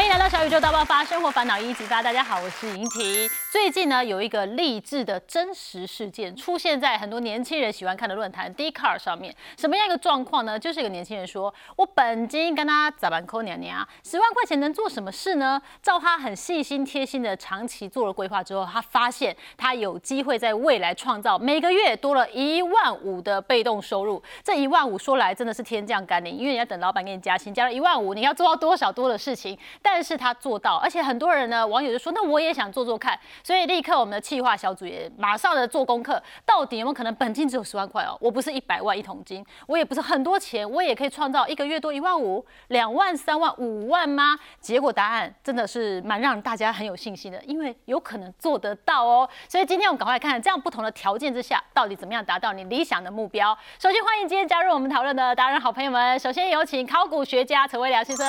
欢迎来到小宇宙大爆发，生活烦恼一一激发。大家好，我是莹婷。最近呢，有一个励志的真实事件出现在很多年轻人喜欢看的论坛 d c a r 上面。什么样一个状况呢？就是一个年轻人说：“我本金跟他咋办扣年年啊，十万块钱能做什么事呢？”照他很细心贴心的长期做了规划之后，他发现他有机会在未来创造每个月多了一万五的被动收入。这一万五说来真的是天降甘霖，因为你要等老板给你加薪，加了一万五，你要做到多少多的事情？但但是他做到，而且很多人呢，网友就说，那我也想做做看，所以立刻我们的企划小组也马上的做功课，到底有没有可能本金只有十万块哦？我不是一百万一桶金，我也不是很多钱，我也可以创造一个月多一万五、两万、三万、五万吗？结果答案真的是蛮让大家很有信心的，因为有可能做得到哦。所以今天我们赶快看看，这样不同的条件之下，到底怎么样达到你理想的目标？首先欢迎今天加入我们讨论的达人好朋友们，首先有请考古学家陈威良先生，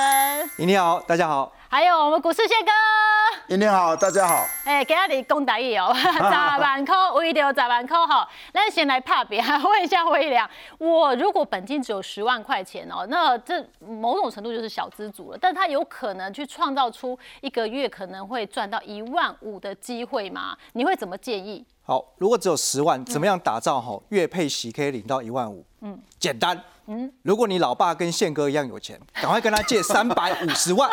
你好，大家好。还有我们股市谢哥，今天好，大家好。哎，给阿你讲大意哦，十万块，为了十万块哈，那先来怕别，问一下威良，我如果本金只有十万块钱哦，那这某种程度就是小资族了，但他有可能去创造出一个月可能会赚到一万五的机会吗？你会怎么建议？好，如果只有十万，怎么样打造好月配息可以领到一万五？嗯，简单。嗯，如果你老爸跟宪哥一样有钱，赶快跟他借 三百五十万，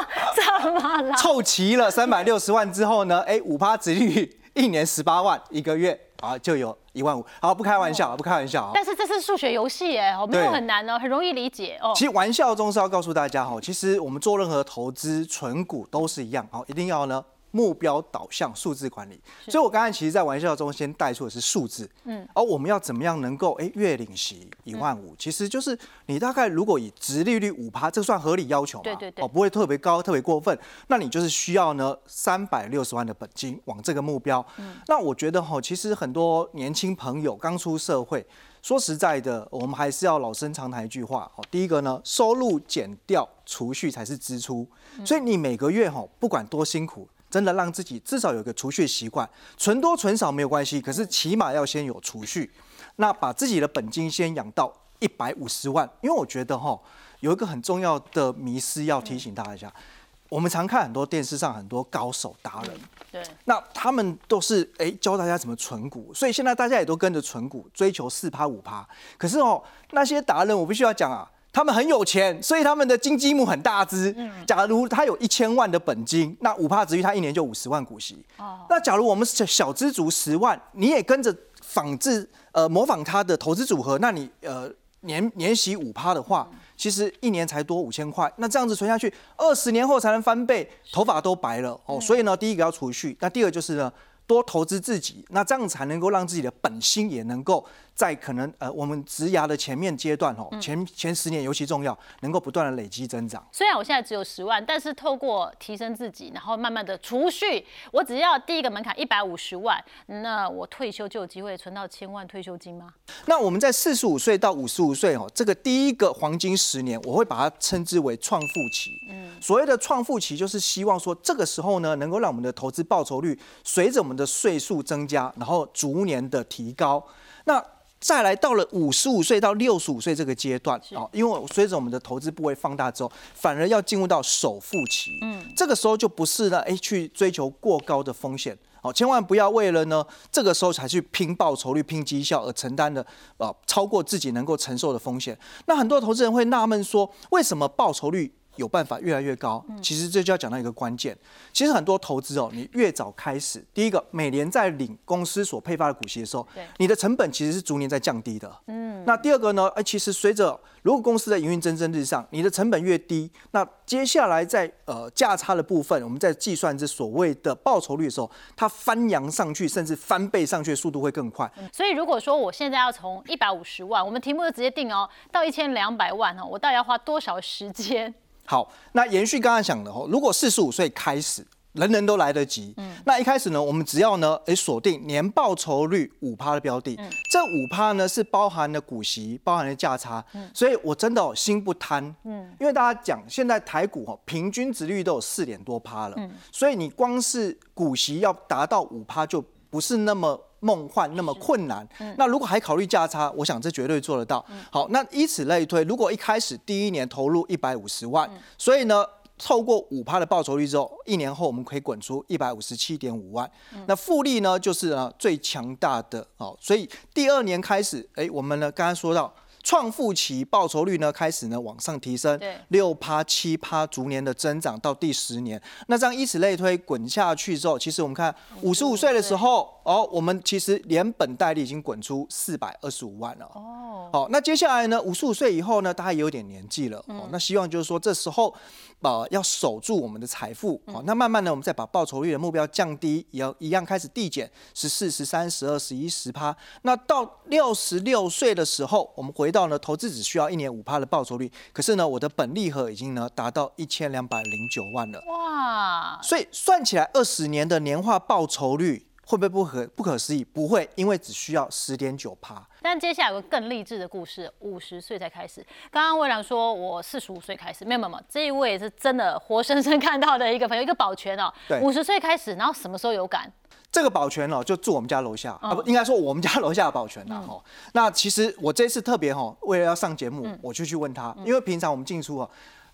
怎么了？凑齐了三百六十万之后呢？哎，五趴值率一年十八万，一个月啊就有一万五。好，不开玩笑，不开玩笑。但是这是数学游戏哎，没有很难哦，很容易理解哦。其实玩笑中是要告诉大家哈，其实我们做任何投资、存股都是一样，好，一定要呢。目标导向数字管理，所以我刚才其实，在玩笑中先带出的是数字，嗯，而我们要怎么样能够哎月领息一万五，其实就是你大概如果以直利率五趴，这算合理要求嘛？对对对，哦，不会特别高，特别过分，那你就是需要呢三百六十万的本金往这个目标。嗯，那我觉得哈，其实很多年轻朋友刚出社会，说实在的，我们还是要老生常谈一句话，哦，第一个呢，收入减掉储蓄才是支出，所以你每个月哈，不管多辛苦。真的让自己至少有个储蓄习惯，存多存少没有关系，可是起码要先有储蓄。那把自己的本金先养到一百五十万，因为我觉得哈，有一个很重要的迷思要提醒大家一下。我们常看很多电视上很多高手达人，对，那他们都是哎教大家怎么存股，所以现在大家也都跟着存股，追求四趴五趴。可是哦，那些达人我必须要讲啊。他们很有钱，所以他们的金积木很大只。假如他有一千万的本金，那五帕值率他一年就五十万股息。那假如我们小小资族十万，你也跟着仿制呃模仿他的投资组合，那你呃年年息五趴的话，其实一年才多五千块。那这样子存下去，二十年后才能翻倍，头发都白了哦。所以呢，第一个要储蓄，那第二就是呢。多投资自己，那这样才能够让自己的本心也能够在可能呃我们职涯的前面阶段哦，前前十年尤其重要，能够不断的累积增长。虽然我现在只有十万，但是透过提升自己，然后慢慢的储蓄，我只要第一个门槛一百五十万，那我退休就有机会存到千万退休金吗？那我们在四十五岁到五十五岁哦，这个第一个黄金十年，我会把它称之为创富期。嗯，所谓的创富期，就是希望说这个时候呢，能够让我们的投资报酬率随着我们的岁数增加，然后逐年的提高。那再来到了五十五岁到六十五岁这个阶段啊，因为随着我们的投资部位放大之后，反而要进入到首付期。嗯，这个时候就不是呢，哎，去追求过高的风险。好，千万不要为了呢这个时候才去拼报酬率、拼绩效而承担的啊超过自己能够承受的风险。那很多投资人会纳闷说，为什么报酬率？有办法越来越高，其实这就要讲到一个关键。其实很多投资哦，你越早开始，第一个每年在领公司所配发的股息的时候，你的成本其实是逐年在降低的。嗯，那第二个呢？哎，其实随着如果公司的营运蒸蒸日上，你的成本越低，那接下来在呃价差的部分，我们在计算这所谓的报酬率的时候，它翻扬上去，甚至翻倍上去的速度会更快。所以如果说我现在要从一百五十万，我们题目就直接定哦，到一千两百万哦，我到底要花多少时间？好，那延续刚刚讲的哦，如果四十五岁开始，人人都来得及。嗯，那一开始呢，我们只要呢，诶锁定年报酬率五趴的标的，这五趴呢是包含了股息，包含了价差。嗯，所以我真的心不贪。嗯，因为大家讲现在台股哦，平均值率都有四点多趴了。嗯，所以你光是股息要达到五趴，就不是那么。梦幻那么困难，那如果还考虑价差，我想这绝对做得到。好，那以此类推，如果一开始第一年投入一百五十万，所以呢，透过五趴的报酬率之后，一年后我们可以滚出一百五十七点五万。那复利呢，就是呢最强大的哦。所以第二年开始，哎，我们呢刚刚说到。创富期报酬率呢开始呢往上提升，六趴七趴逐年的增长到第十年，那这样以此类推滚下去之后，其实我们看五十五岁的时候，哦，我们其实连本带利已经滚出四百二十五万了。哦，好，那接下来呢，五十五岁以后呢，大家也有点年纪了，哦，那希望就是说这时候。呃，要守住我们的财富，哦，那慢慢的，我们再把报酬率的目标降低，也要一样开始递减，十四、十三、十二、十一、十趴。那到六十六岁的时候，我们回到呢，投资只需要一年五趴的报酬率，可是呢，我的本利和已经呢达到一千两百零九万了。哇！所以算起来，二十年的年化报酬率。会不会不可不可思议？不会，因为只需要十点九趴。但接下来有个更励志的故事，五十岁才开始。刚刚魏良说，我四十五岁开始，没有没有，这一位是真的活生生看到的一个朋友，一个保全哦。对，五十岁开始，然后什么时候有感？这个保全哦，就住我们家楼下啊，不应该说我们家楼下的保全呐。哈，那其实我这次特别哈，为了要上节目，我就去问他，因为平常我们进出啊。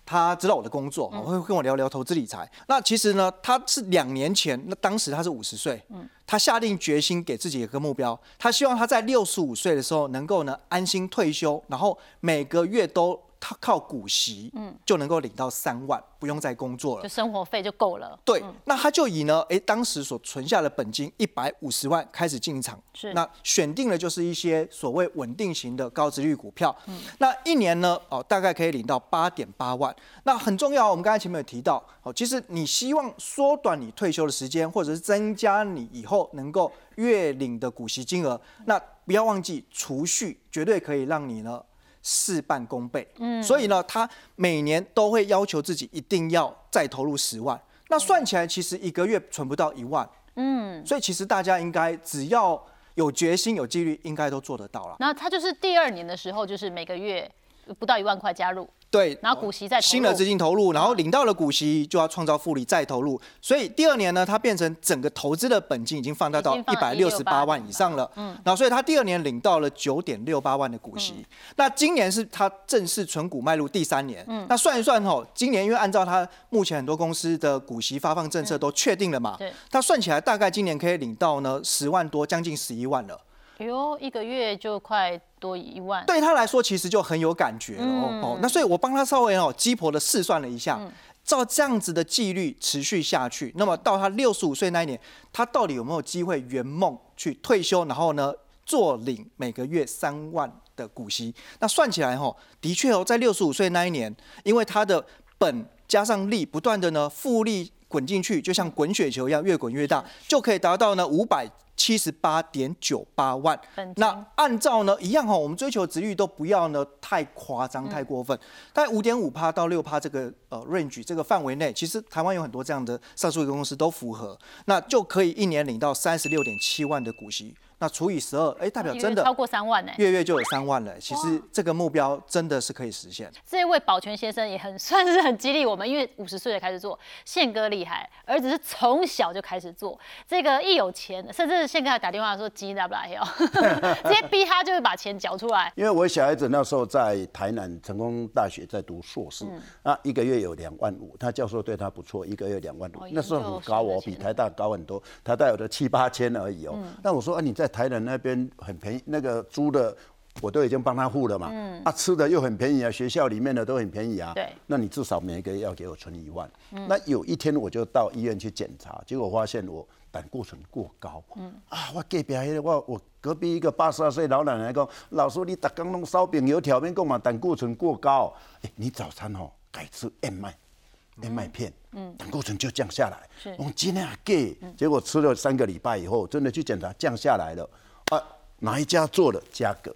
他知道我的工作，我会跟我聊聊投资理财。那其实呢，他是两年前，那当时他是五十岁，他下定决心给自己一个目标，他希望他在六十五岁的时候能够呢安心退休，然后每个月都。他靠股息，嗯，就能够领到三万，不用再工作了，就生活费就够了。对，那他就以呢，哎，当时所存下的本金一百五十万开始进场，是，那选定的就是一些所谓稳定型的高值率股票，嗯，那一年呢，哦，大概可以领到八点八万。那很重要，我们刚才前面有提到，哦，其实你希望缩短你退休的时间，或者是增加你以后能够月领的股息金额，那不要忘记储蓄，绝对可以让你呢。事半功倍，嗯，所以呢，他每年都会要求自己一定要再投入十万，那算起来其实一个月存不到一万，嗯，所以其实大家应该只要有决心、有纪律，应该都做得到了。那他就是第二年的时候，就是每个月不到一万块加入。对，然后股息再新的资金投入，然后领到了股息就要创造复利再投入，所以第二年呢，它变成整个投资的本金已经放大到一百六十八万以上了。嗯，然后所以它第二年领到了九点六八万的股息。那今年是它正式存股迈入第三年。嗯，那算一算吼，今年因为按照它目前很多公司的股息发放政策都确定了嘛，对，它算起来大概今年可以领到呢十万多，将近十一万了。哎呦，一个月就快多一万，对他来说其实就很有感觉了哦。那所以我帮他稍微哦鸡婆的试算了一下，照这样子的纪律持续下去，那么到他六十五岁那一年，他到底有没有机会圆梦去退休，然后呢做领每个月三万的股息？那算起来哈，的确哦，在六十五岁那一年，因为他的本加上利不断的呢复利滚进去，就像滚雪球一样越滚越大，就可以达到呢五百。七十八点九八万，那按照呢一样哈，我们追求值率都不要呢太夸张、太过分，在五点五趴到六趴这个呃 range 这个范围内，其实台湾有很多这样的上述一个公司都符合，那就可以一年领到三十六点七万的股息。那除以十二，哎，代表真的超过三万呢，月月就有三万了。其实这个目标真的是可以实现。这位保全先生也很算是很激励我们，因为五十岁才开始做，宪哥厉害，儿子是从小就开始做。这个一有钱，甚至宪哥还打电话说急来不来要，直接逼他就是把钱缴出来。因为我小孩子那时候在台南成功大学在读硕士，啊，一个月有两万五，他教授对他不错，一个月两万五，那时候很高哦，比台大高很多，台大有的七八千而已哦。那我说啊，你在台南那边很便宜，那个租的我都已经帮他付了嘛。嗯。啊，吃的又很便宜啊，学校里面的都很便宜啊。对。那你至少每个月要给我存一万。嗯。那有一天我就到医院去检查，结果发现我胆固醇过高。嗯。啊，我隔壁我我隔壁一个八十二岁老奶奶讲，老师你打刚弄烧饼油条面讲嘛，胆固醇过高。哎，你早餐哦改吃燕麦，燕麦片。嗯。胆固醇就降下来。是。我今天还给，结果吃了三个礼拜以后，真的去检查降下来了。啊，哪一家做的价格？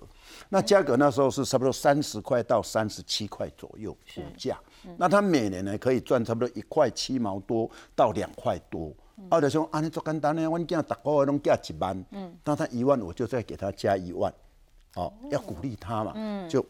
那价格那时候是差不多三十块到三十七块左右股价。那他每年呢可以赚差不多一块七毛多到两块多。啊，就说安尼做简单呢，我囝大个月拢加一万，嗯，那他一万我就再给他加一万，哦，要鼓励他嘛，嗯，就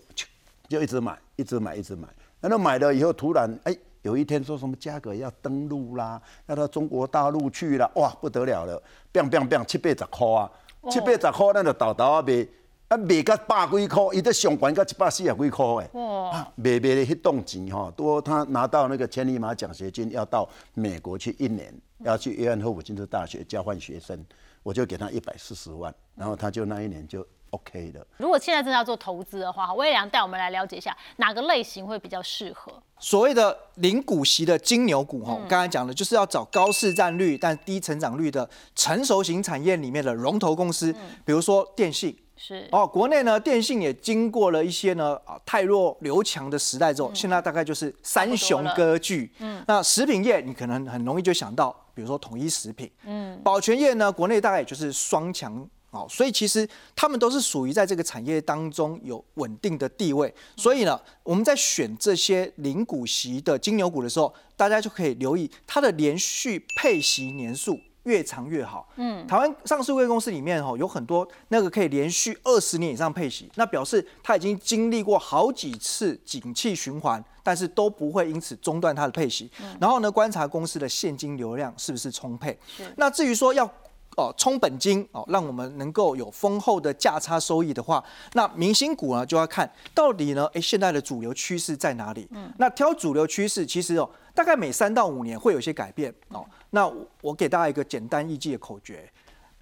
就一直买，一直买，一直买。那买了以后，突然哎，有一天说什么价格要登陆啦，要到中国大陆去了，哇，不得了了，变变变七八十块啊！七八十块，咱就豆豆啊卖啊，卖到百几块，伊得上悬到一百四十几块诶。哇！卖卖的迄栋钱哈，多他拿到那个千里马奖学金，要到美国去一年，要去约翰霍普金斯大学交换学生，我就给他一百四十万，然后他就那一年就 OK 的。如果现在真的要做投资的话，魏良带我们来了解一下哪个类型会比较适合。所谓的零股息的金牛股，哈，刚才讲的就是要找高市占率但低成长率的成熟型产业里面的龙头公司，比如说电信。是哦，国内呢，电信也经过了一些呢啊太弱留强的时代之后，现在大概就是三雄割据。嗯，那食品业你可能很容易就想到，比如说统一食品。嗯，保全业呢，国内大概也就是双强。哦，所以其实他们都是属于在这个产业当中有稳定的地位。所以呢，我们在选这些零股息的金牛股的时候，大家就可以留意它的连续配息年数。越长越好。嗯，台湾上市公司里面哈有很多那个可以连续二十年以上配息，那表示它已经经历过好几次景气循环，但是都不会因此中断它的配息。然后呢，观察公司的现金流量是不是充沛。那至于说要哦充本金哦，让我们能够有丰厚的价差收益的话，那明星股呢就要看到底呢，哎，现在的主流趋势在哪里？嗯，那挑主流趋势其实哦。大概每三到五年会有一些改变哦。那我给大家一个简单易记的口诀：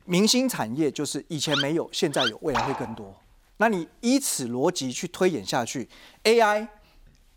明星产业就是以前没有，现在有，未来会更多。那你依此逻辑去推演下去，AI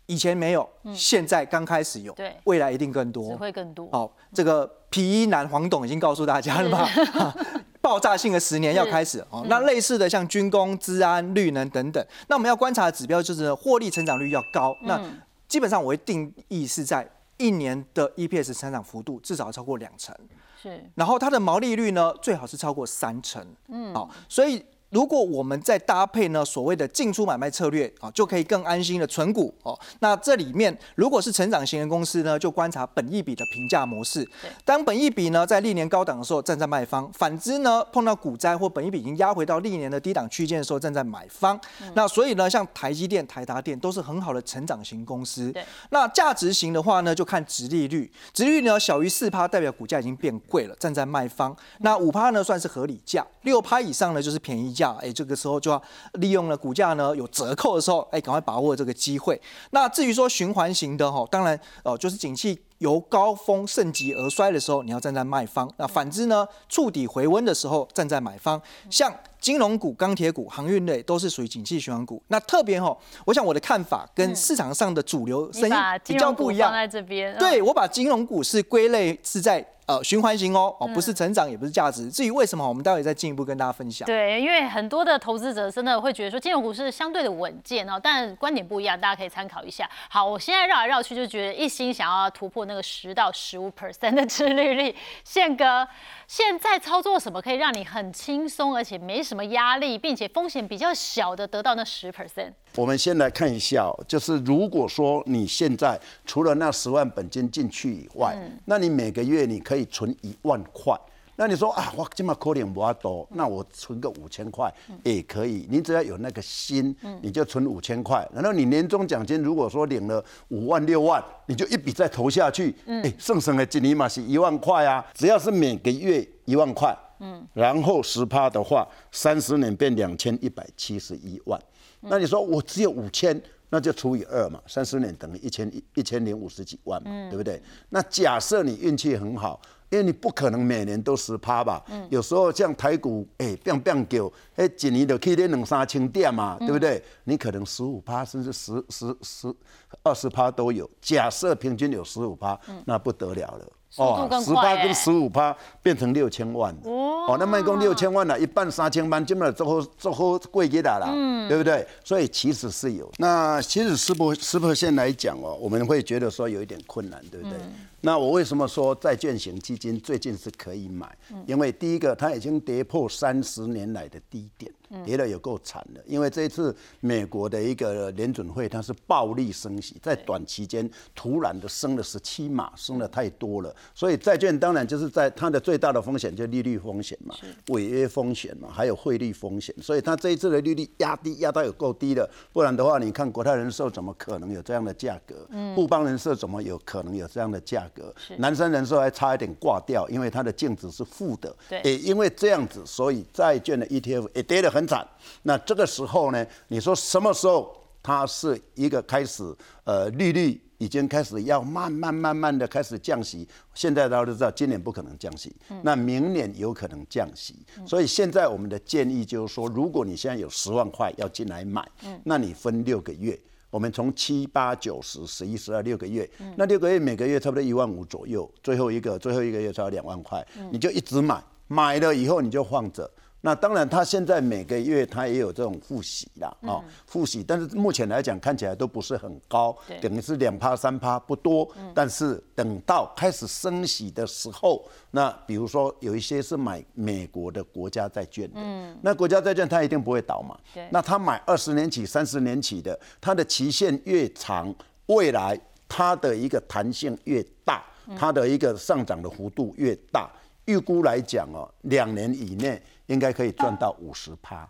以前没有，现在刚开始有，对，未来一定更多，只会更多。好，这个皮衣男黄董已经告诉大家了嘛，爆炸性的十年要开始哦。那类似的像军工、治安、绿能等等，那我们要观察的指标就是获利成长率要高。那基本上我会定义是在。一年的 EPS 成长幅度至少要超过两成，是，然后它的毛利率呢最好是超过三成，嗯，好，所以。如果我们再搭配呢所谓的进出买卖策略啊，就可以更安心的存股哦。那这里面如果是成长型的公司呢，就观察本益比的评价模式。当本益比呢在历年高档的时候，站在卖方；反之呢，碰到股灾或本益比已经压回到历年的低档区间的时候，站在买方。那所以呢，像台积电、台达电都是很好的成长型公司。那价值型的话呢，就看值利率，值率呢小于四趴，代表股价已经变贵了，站在卖方。那五趴呢算是合理价，六趴以上呢就是便宜价。价哎，这个时候就要利用了股价呢有折扣的时候，哎，赶快把握这个机会。那至于说循环型的哈，当然哦，就是景气由高峰盛极而衰的时候，你要站在卖方；那反之呢，触底回温的时候站在买方。像金融股、钢铁股、航运类都是属于景气循环股。那特别哈，我想我的看法跟市场上的主流声音比较不一样。放在这边，对我把金融股是归类是在。呃，循环型哦，哦，不是成长，也不是价值。至于为什么，我们待会再进一步跟大家分享。对，因为很多的投资者真的会觉得说金融股是相对的稳健哦，但观点不一样，大家可以参考一下。好，我现在绕来绕去就觉得一心想要突破那个十到十五 percent 的殖利率，宪哥。现在操作什么可以让你很轻松，而且没什么压力，并且风险比较小的得到那十 percent？我们先来看一下，就是如果说你现在除了那十万本金进去以外，那你每个月你可以存一万块。那你说啊，我今嘛可能不多，那我存个五千块也可以。你只要有那个心，你就存五千块。然后你年终奖金如果说领了五万六万，你就一笔再投下去。哎，剩剩的金尼嘛是一万块啊，只要是每个月一万块，嗯，然后十趴的话，三十年变两千一百七十一万。那你说我只有五千，那就除以二嘛，三十年等于一千一一千零五十几万嘛，对不对？那假设你运气很好。因为你不可能每年都十趴吧，有时候像台股，哎，变变九，哎，一年就去跌两三千点嘛，对不对？你可能十五趴，甚至十十十二十趴都有。假设平均有十五趴，那不得了了。哦，十八跟十五趴变成六千万哦，那卖共六千万了，一半三千万，基本上最后最后贵给他了，嗯，对不对？所以其实是有。那其实十波十波线来讲哦，我们会觉得说有一点困难，对不对？那我为什么说债券型基金最近是可以买？因为第一个，它已经跌破三十年来的低点。跌的有够惨的，因为这一次美国的一个联准会，它是暴力升息，在短期间突然的升了十七码，升的太多了，所以债券当然就是在它的最大的风险就利率风险嘛，违约风险嘛，还有汇率风险，所以它这一次的利率压低压到有够低了，不然的话，你看国泰人寿怎么可能有这样的价格？嗯，富邦人寿怎么有可能有这样的价格？南山人寿还差一点挂掉，因为它的净值是负的。对，也因为这样子，所以债券的 ETF 也跌得很。很惨。那这个时候呢，你说什么时候它是一个开始呃利率？已经开始要慢慢慢慢的开始降息，现在大家都知道今年不可能降息，那明年有可能降息，所以现在我们的建议就是说，如果你现在有十万块要进来买，那你分六个月，我们从七八九十十一十二六个月，那六个月每个月差不多一万五左右，最后一个最后一个月才两万块，你就一直买，买了以后你就放着。那当然，他现在每个月他也有这种付息啦，哦，付息，但是目前来讲看起来都不是很高，等于是两趴三趴不多。但是等到开始升息的时候，那比如说有一些是买美国的国家债券的，那国家债券它一定不会倒嘛。那他买二十年起、三十年起的，它的期限越长，未来它的一个弹性越大，它的一个上涨的幅度越大。预估来讲哦，两年以内。应该可以赚到五十趴。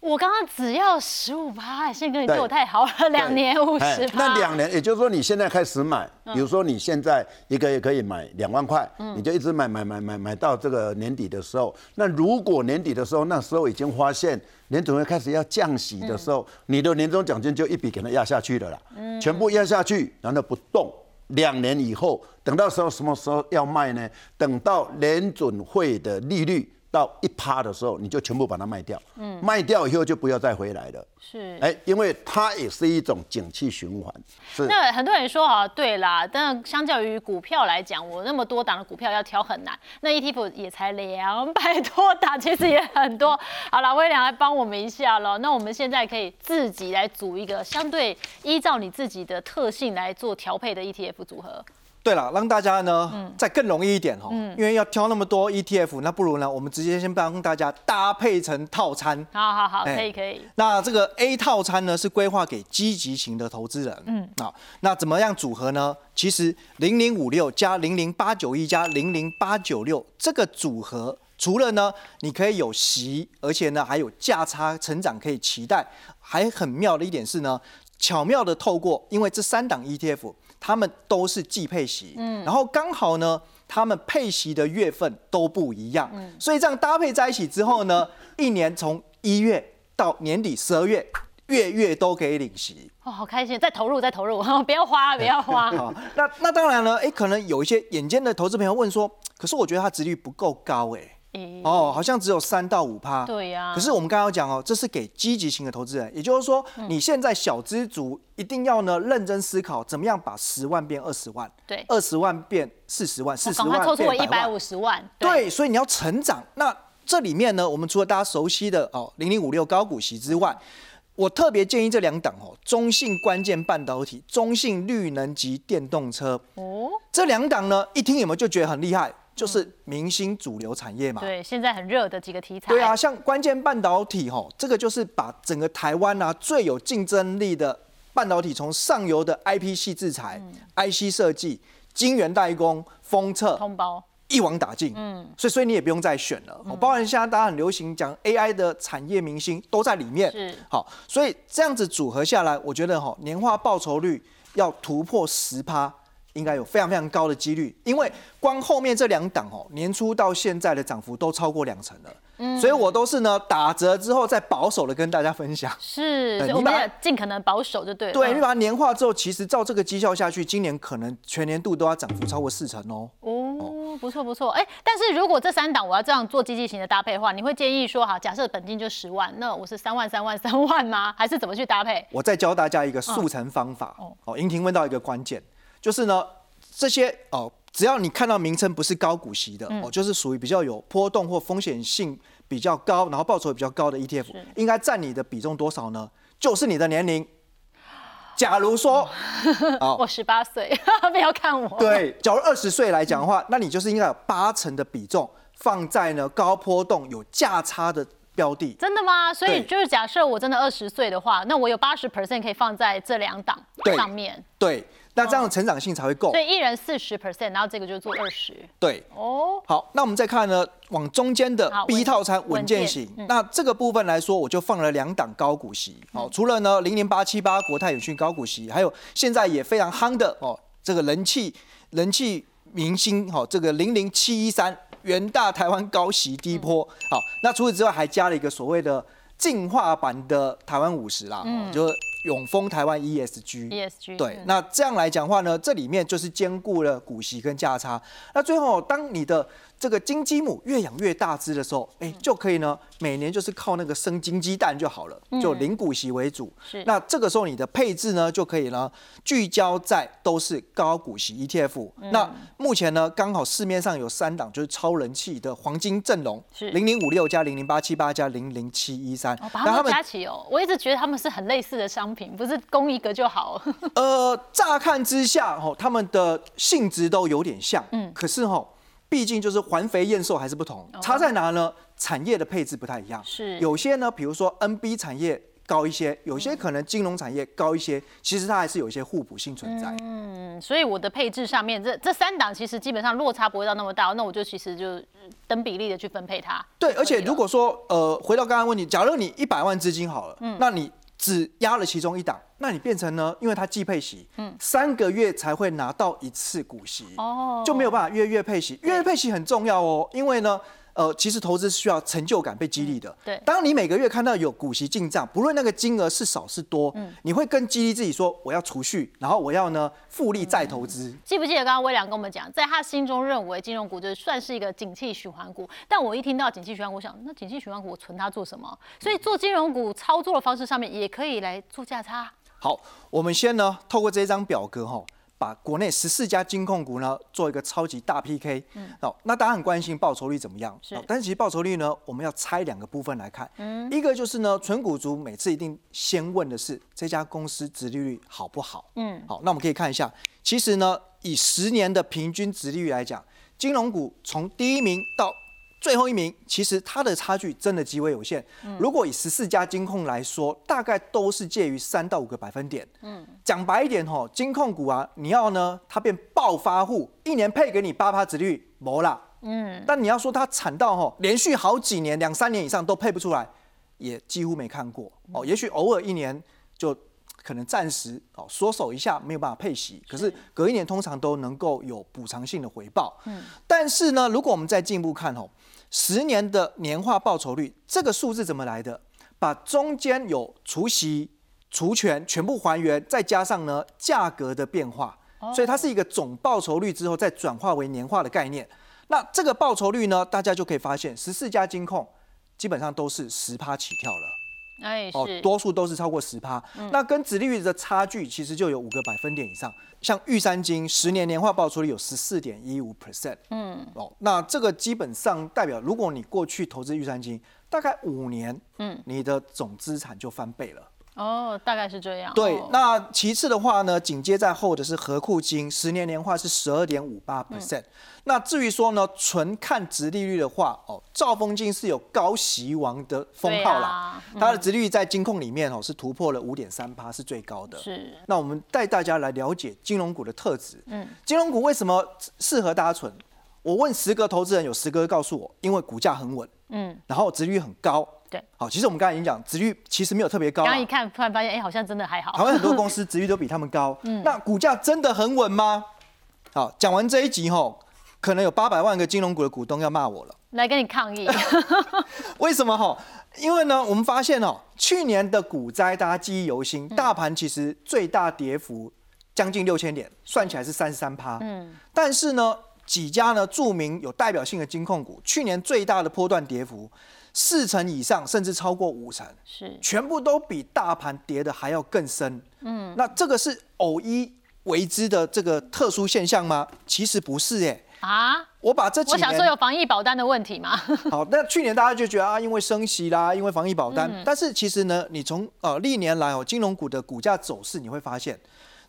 我刚刚只要十五趴，宪哥你对我太好了，两年五十趴。那两年，也就是说你现在开始买，比如说你现在一个月可以买两万块，你就一直买买买买买到这个年底的时候。那如果年底的时候，那时候已经发现年总会开始要降息的时候，你的年终奖金就一笔给它压下去了啦，全部压下去，然后不动。两年以后，等到时候什么时候要卖呢？等到联准会的利率。到一趴的时候，你就全部把它卖掉。嗯，卖掉以后就不要再回来了。是，哎，因为它也是一种景气循环。是。那很多人说啊，对啦，但相较于股票来讲，我那么多档的股票要挑很难。那 ETF 也才两百多档，其实也很多。好了，威廉来帮我们一下了。那我们现在可以自己来组一个相对依照你自己的特性来做调配的 ETF 组合。对了，让大家呢再更容易一点哦，因为要挑那么多 ETF，那不如呢，我们直接先帮大家搭配成套餐。好好好，可以可以。那这个 A 套餐呢是规划给积极型的投资人。嗯，好，那怎么样组合呢？其实零零五六加零零八九一加零零八九六这个组合，除了呢你可以有息，而且呢还有价差成长可以期待，还很妙的一点是呢，巧妙的透过，因为这三档 ETF。他们都是季配息，嗯，然后刚好呢，他们配息的月份都不一样，嗯，所以这样搭配在一起之后呢，一年从一月到年底十二月，月月都可以领息，哦，好开心！再投入，再投入，不要花，不要花。好那那当然了，哎，可能有一些眼尖的投资朋友问说，可是我觉得它值率不够高，哎。哦，好像只有三到五趴。对呀。可是我们刚刚讲哦，这是给积极型的投资人，也就是说，你现在小资族一定要呢认真思考，怎么样把十万变二十万，对，二十万变四十万，四十万凑出一百五十万。对，所以你要成长。那这里面呢，我们除了大家熟悉的哦零零五六高股息之外，我特别建议这两档哦，中性关键半导体、中性绿能及电动车。哦，这两档呢，一听有没有就觉得很厉害？就是明星主流产业嘛，对，现在很热的几个题材。对啊，像关键半导体吼，这个就是把整个台湾啊最有竞争力的半导体，从上游的 IP 系制裁、IC 设计、晶圆代工、封测、通包一网打尽。嗯，所以所以你也不用再选了。包含现在大家很流行讲 AI 的产业明星都在里面。是，好，所以这样子组合下来，我觉得哈年化报酬率要突破十趴。应该有非常非常高的几率，因为光后面这两档哦，年初到现在的涨幅都超过两成了，嗯，所以我都是呢打折之后再保守的跟大家分享。是，我们也尽可能保守就对了。对，你把它年化之后，其实照这个绩效下去，今年可能全年度都要涨幅超过四成哦。哦，不错不错，哎，但是如果这三档我要这样做积极型的搭配的话，你会建议说，好，假设本金就十万，那我是三万三万三万吗？还是怎么去搭配？我再教大家一个速成方法。哦，哦，莹婷问到一个关键。就是呢，这些哦，只要你看到名称不是高股息的哦，就是属于比较有波动或风险性比较高，然后报酬比较高的 ETF，应该占你的比重多少呢？就是你的年龄。假如说，我十八岁，不要看我。对，假如二十岁来讲的话，那你就是应该有八成的比重放在呢高波动有价差的标的。真的吗？所以就是假设我真的二十岁的话，那我有八十 percent 可以放在这两档上面。对。那这样的成长性才会够，所以一人四十 percent，然后这个就做二十。对，哦，好，那我们再看呢，往中间的 B 套餐稳健型，那这个部分来说，我就放了两档高股息，好，除了呢零零八七八国泰永讯高股息，还有现在也非常夯的哦，这个人气人气明星，哦，这个零零七一三元大台湾高息低波，好，那除此之外还加了一个所谓的进化版的台湾五十啦，嗯。就是永丰台湾 ESG。ESG 对，嗯那这样来讲话呢，这里面就是兼顾了股息跟价差。那最后，当你的这个金鸡母越养越大只的时候，哎、就可以呢，每年就是靠那个生金鸡蛋就好了，就零股息为主。是那这个时候你的配置呢，就可以呢聚焦在都是高股息 ETF。那嗯目前呢，刚好市面上有三档就是超人气的黄金阵容，是零零五六加零零八七八加零零七一三哦，。把它们加起哦，我一直觉得他们是很类似的商品，不是供一个就好。呃，乍看之下，哦，他们的性质都有点像，嗯，可是哈、毕竟就是环肥燕瘦还是不同，差在哪呢？产业的配置不太一样，是有些呢，比如说 NB 产业高一些，有些可能金融产业高一些，其实它还是有一些互补性存在。嗯，所以我的配置上面，这这三档其实基本上落差不会到那么大，那我就其实就等比例的去分配它。对，而且如果说呃，回到刚刚问题，假如你一百万资金好了，嗯那你只压了其中一档，那你变成呢，因为它季配息，三个月才会拿到一次股息，哦就没有办法月月配息。月月配息很重要哦，因为呢。呃，其实投资是需要成就感被激励的。对当你每个月看到有股息进账，不论那个金额是少是多，嗯你会更激励自己说，我要储蓄，然后我要呢复利再投资。记不记得刚刚微良跟我们讲，在他心中认为金融股就是算是一个景气循环股，但我一听到景气循环股，我想那景气循环股我存它做什么？所以做金融股操作的方式上面也可以来做价差。好，我们先呢透过这张表格哈、把国内十四家金控股呢做一个超级大 PK。嗯，好，那大家很关心报酬率怎么样？是好但是其实报酬率呢，我们要拆两个部分来看。嗯，一个就是呢，纯股族每次一定先问的是这家公司殖利率好不好？嗯，好，那我们可以看一下，其实呢，以十年的平均殖利率来讲，金融股从第一名到最后一名，其实它的差距真的极为有限。如果以十四家金控来说，大概都是介于三到五个百分点。嗯，讲白一点吼，金控股啊，你要呢，它变暴发户，一年配给你八趴子率，没啦。嗯，但你要说它惨到吼，连续好几年、两三年以上都配不出来，也几乎没看过哦。也许偶尔一年就可能暂时哦缩手一下，没有办法配息，可是隔一年通常都能够有补偿性的回报。嗯，但是呢，如果我们再进一步看哦，十年的年化报酬率这个数字怎么来的？把中间有除息、除权全部还原，再加上呢价格的变化，所以它是一个总报酬率之后再转化为年化的概念。那这个报酬率呢，大家就可以发现，十四家金控基本上都是十趴起跳了。哎，哦，多数都是超过十趴。那跟殖利率的差距其实就有五个百分点以上。像玉山金十年年化报酬率有十四点一五 percent，嗯，哦，那这个基本上代表，如果你过去投资玉山金，大概五年，嗯，你的总资产就翻倍了。哦，大概是这样。对哦，那其次的话呢，紧接在后的是和库金，十年年化是十二点五八 percent。那至于说呢，纯看值利率的话，哦，兆丰金是有高息王的封号啦，啊它的值利率在金控里面哦是突破了五点三八，是最高的。是那我们带大家来了解金融股的特质。嗯，金融股为什么适合大家存？我问十个投资人，有十个告诉我，因为股价很稳，嗯，然后殖利率很高。对，好，其实我们刚才已经讲，值率其实没有特别高啦。刚刚一看，突然发现，哎，好像真的还好。台湾很多公司值率都比他们高，嗯那股价真的很稳吗？好，讲完这一集吼，可能有八百万个金融股的股东要骂我了。来跟你抗议。为什么哈？因为呢，我们发现哦，去年的股灾大家记忆犹新，大盘其实最大跌幅将近六千点，算起来是三十三趴。嗯，但是呢，几家呢著名有代表性的金控股，去年最大的波段跌幅四成以上，甚至超过五成。是全部都比大盘跌的还要更深。嗯，那这个是偶一为之的这个特殊现象吗？其实不是耶。啊，我把这几我想说有防疫保单的问题嘛。好，那去年大家就觉得啊，因为升息啦，因为防疫保单，嗯但是其实呢，你从呃历年来哦，金融股的股价走势，你会发现。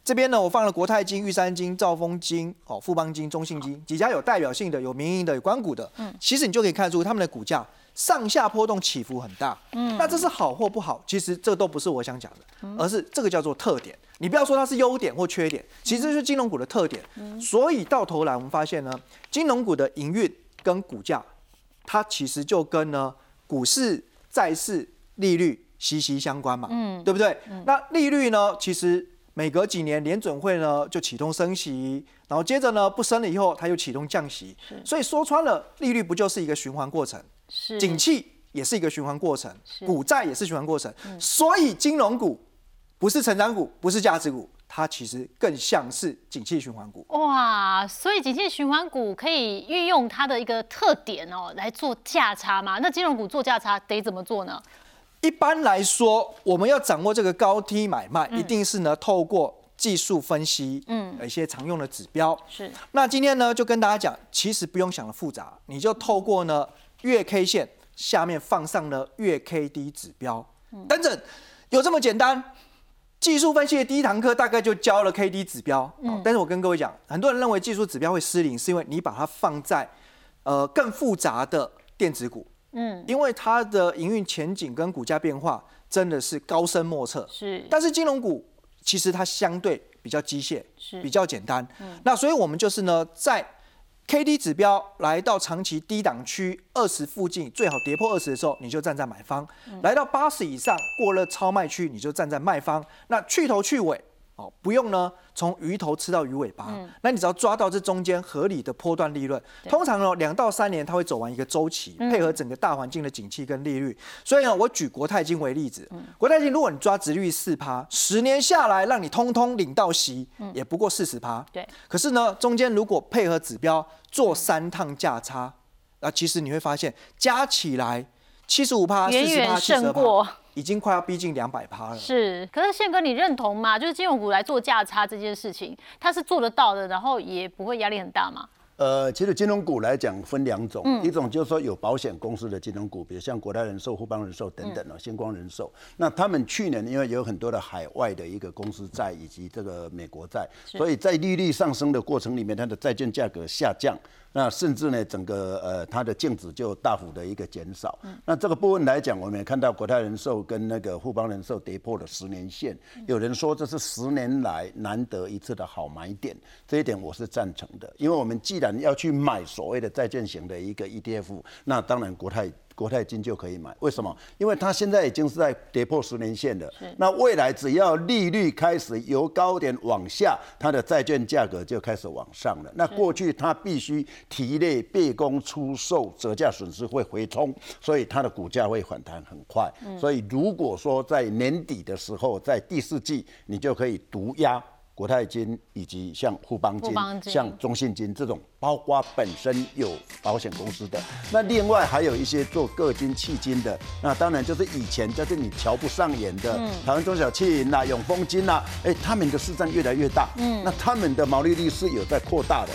这边呢，我放了国泰金、玉山金、兆丰金、哦富邦金、中信金几家有代表性的、有民营的、有关股的。嗯，其实你就可以看出他们的股价上下波动起伏很大。嗯，那这是好或不好？其实这都不是我想讲的，而是这个叫做特点。你不要说它是优点或缺点，其实是金融股的特点。所以到头来我们发现呢，金融股的营运跟股价，它其实就跟呢股市、债市、利率息息相关嘛，嗯，对不对？那利率呢，其实每隔几年联准会呢就启动升息，然后接着呢不升了以后，它又启动降息，所以说穿了，利率不就是一个循环过程？是景气也是一个循环过程，股债也是循环过程，所以金融股不是成长股，不是价值股。它其实更像是景气循环股哇，所以景气循环股可以运用它的一个特点哦来做价差嘛？那金融股做价差得怎么做呢？一般来说，我们要掌握这个高低买卖，一定是呢透过技术分析，嗯，一些常用的指标。是。那今天呢就跟大家讲，其实不用想的复杂，你就透过呢月 K 线下面放上了月 K D 指标，等等，有这么简单。技术分析的第一堂课大概就教了 K D 指标，嗯但是我跟各位讲，很多人认为技术指标会失灵，是因为你把它放在呃更复杂的电子股，嗯，因为它的营运前景跟股价变化真的是高深莫测，是。但是金融股其实它相对比较机械，是比较简单，那所以我们就是呢在。K D 指标来到长期低档区二十附近，最好跌破二十的时候，你就站在买方；来到八十以上过了超卖区，你就站在卖方。那去头去尾。哦，不用呢，从鱼头吃到鱼尾巴，那你只要抓到这中间合理的波段利润，通常呢两到三年它会走完一个周期，配合整个大环境的景气跟利率。所以呢，我举国泰金为例子，国泰金如果你抓值率四趴，十年下来让你通通领到息，也不过四十趴。对。可是呢，中间如果配合指标做三趟价差，那其实你会发现加起来七十五趴、四十趴、胜过。已经快要逼近两百趴了。是，可是宪哥，你认同吗？就是金融股来做价差这件事情，它是做得到的，然后也不会压力很大吗？呃，其实金融股来讲分两种，一种就是说有保险公司的金融股，比如像国泰人寿、富邦人寿等等哦，星光人寿。那他们去年因为有很多的海外的一个公司债以及这个美国债，所以在利率上升的过程里面，它的债券价格下降。那甚至呢，整个呃它的净值就大幅的一个减少。那这个部分来讲，我们也看到国泰人寿跟那个富邦人寿跌破了十年线。有人说这是十年来难得一次的好买点，这一点我是赞成的。因为我们既然要去买所谓的债券型的一个 ETF，那当然国泰。国泰金就可以买，为什么？因为它现在已经是在跌破十年线了。那未来只要利率开始由高点往下，它的债券价格就开始往上了。那过去它必须提列备供出售，折价损失会回冲，所以它的股价会反弹很快。所以如果说在年底的时候，在第四季，你就可以独压。国泰金以及像富邦金、像中信金这种，包括本身有保险公司的，那另外还有一些做个金、弃金的，那当然就是以前在这你瞧不上眼的嗯台湾中小企银呐、永丰金呐，哎，他们的市占越来越大，嗯，那他们的毛利率是有在扩大的，